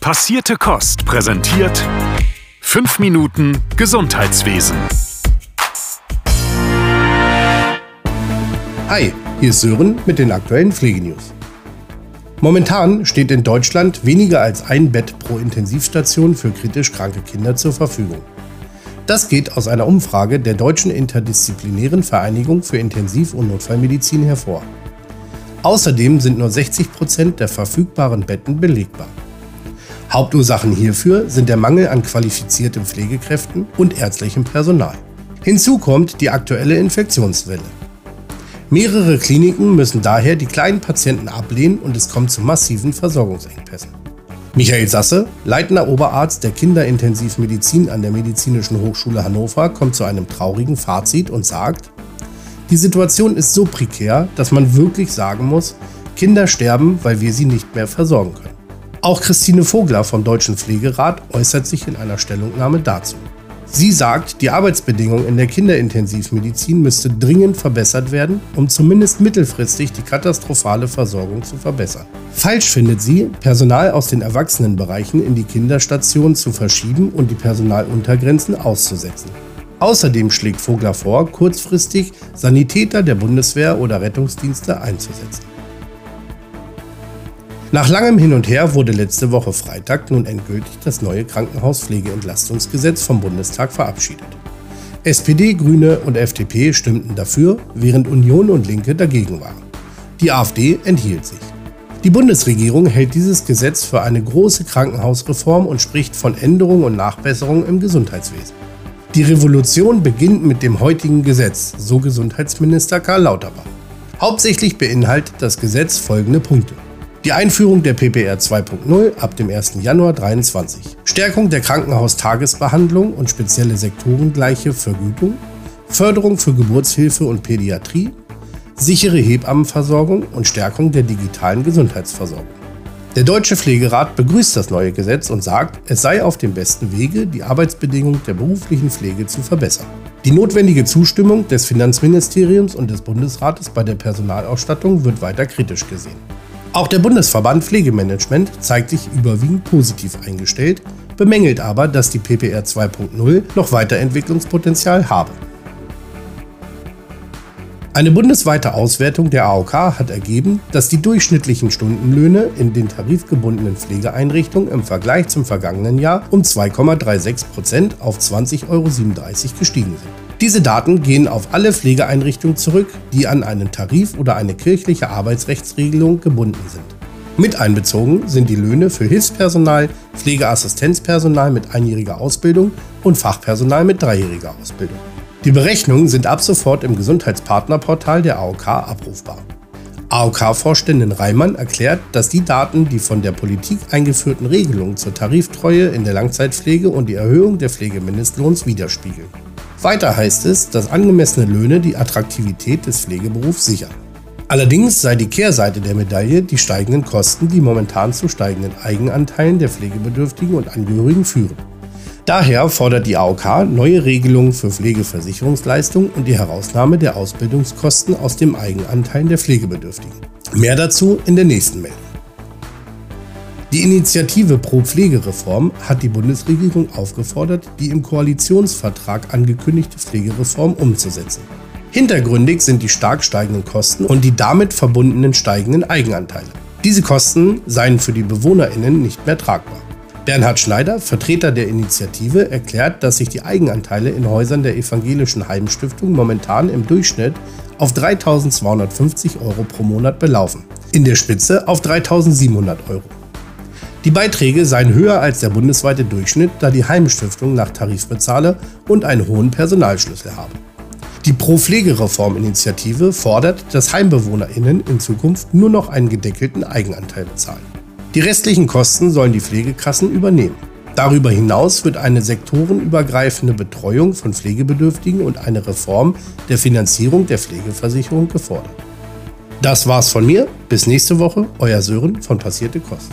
Passierte Kost präsentiert 5 Minuten Gesundheitswesen. Hi, hier ist Sören mit den aktuellen Pflegenews. Momentan steht in Deutschland weniger als ein Bett pro Intensivstation für kritisch kranke Kinder zur Verfügung. Das geht aus einer Umfrage der Deutschen Interdisziplinären Vereinigung für Intensiv- und Notfallmedizin hervor. Außerdem sind nur 60 Prozent der verfügbaren Betten belegbar. Hauptursachen hierfür sind der Mangel an qualifizierten Pflegekräften und ärztlichem Personal. Hinzu kommt die aktuelle Infektionswelle. Mehrere Kliniken müssen daher die kleinen Patienten ablehnen und es kommt zu massiven Versorgungsengpässen. Michael Sasse, leitender Oberarzt der Kinderintensivmedizin an der Medizinischen Hochschule Hannover, kommt zu einem traurigen Fazit und sagt, die Situation ist so prekär, dass man wirklich sagen muss, Kinder sterben, weil wir sie nicht mehr versorgen können. Auch Christine Vogler vom Deutschen Pflegerat äußert sich in einer Stellungnahme dazu. Sie sagt, die Arbeitsbedingungen in der Kinderintensivmedizin müsste dringend verbessert werden, um zumindest mittelfristig die katastrophale Versorgung zu verbessern. Falsch findet sie, Personal aus den Erwachsenenbereichen in die Kinderstation zu verschieben und die Personaluntergrenzen auszusetzen. Außerdem schlägt Vogler vor, kurzfristig Sanitäter der Bundeswehr oder Rettungsdienste einzusetzen. Nach langem Hin und Her wurde letzte Woche Freitag nun endgültig das neue Krankenhauspflegeentlastungsgesetz vom Bundestag verabschiedet. SPD, Grüne und FDP stimmten dafür, während Union und Linke dagegen waren. Die AfD enthielt sich. Die Bundesregierung hält dieses Gesetz für eine große Krankenhausreform und spricht von Änderungen und Nachbesserungen im Gesundheitswesen. Die Revolution beginnt mit dem heutigen Gesetz, so Gesundheitsminister Karl Lauterbach. Hauptsächlich beinhaltet das Gesetz folgende Punkte. Die Einführung der PPR 2.0 ab dem 1. Januar 2023. Stärkung der Krankenhaustagesbehandlung und spezielle sektorengleiche Vergütung. Förderung für Geburtshilfe und Pädiatrie. Sichere Hebammenversorgung und Stärkung der digitalen Gesundheitsversorgung. Der Deutsche Pflegerat begrüßt das neue Gesetz und sagt, es sei auf dem besten Wege, die Arbeitsbedingungen der beruflichen Pflege zu verbessern. Die notwendige Zustimmung des Finanzministeriums und des Bundesrates bei der Personalausstattung wird weiter kritisch gesehen. Auch der Bundesverband Pflegemanagement zeigt sich überwiegend positiv eingestellt, bemängelt aber, dass die PPR 2.0 noch Weiterentwicklungspotenzial habe. Eine bundesweite Auswertung der AOK hat ergeben, dass die durchschnittlichen Stundenlöhne in den tarifgebundenen Pflegeeinrichtungen im Vergleich zum vergangenen Jahr um 2,36 Prozent auf 20,37 Euro gestiegen sind. Diese Daten gehen auf alle Pflegeeinrichtungen zurück, die an einen Tarif oder eine kirchliche Arbeitsrechtsregelung gebunden sind. Mit einbezogen sind die Löhne für Hilfspersonal, Pflegeassistenzpersonal mit einjähriger Ausbildung und Fachpersonal mit dreijähriger Ausbildung. Die Berechnungen sind ab sofort im Gesundheitspartnerportal der AOK abrufbar. AOK-Vorständin Reimann erklärt, dass die Daten die von der Politik eingeführten Regelungen zur Tariftreue in der Langzeitpflege und die Erhöhung der Pflegemindestlohns widerspiegeln. Weiter heißt es, dass angemessene Löhne die Attraktivität des Pflegeberufs sichern. Allerdings sei die Kehrseite der Medaille die steigenden Kosten, die momentan zu steigenden Eigenanteilen der Pflegebedürftigen und Angehörigen führen. Daher fordert die AOK neue Regelungen für Pflegeversicherungsleistungen und die Herausnahme der Ausbildungskosten aus dem Eigenanteil der Pflegebedürftigen. Mehr dazu in der nächsten Meldung. Die Initiative Pro Pflegereform hat die Bundesregierung aufgefordert, die im Koalitionsvertrag angekündigte Pflegereform umzusetzen. Hintergründig sind die stark steigenden Kosten und die damit verbundenen steigenden Eigenanteile. Diese Kosten seien für die BewohnerInnen nicht mehr tragbar. Bernhard Schneider, Vertreter der Initiative, erklärt, dass sich die Eigenanteile in Häusern der Evangelischen Heimstiftung momentan im Durchschnitt auf 3.250 Euro pro Monat belaufen, in der Spitze auf 3.700 Euro. Die Beiträge seien höher als der bundesweite Durchschnitt, da die Heimstiftung nach Tarif bezahle und einen hohen Personalschlüssel habe. Die Pro-Pflegereform-Initiative fordert, dass HeimbewohnerInnen in Zukunft nur noch einen gedeckelten Eigenanteil bezahlen. Die restlichen Kosten sollen die Pflegekassen übernehmen. Darüber hinaus wird eine sektorenübergreifende Betreuung von Pflegebedürftigen und eine Reform der Finanzierung der Pflegeversicherung gefordert. Das war's von mir. Bis nächste Woche, euer Sören von Passierte Kost.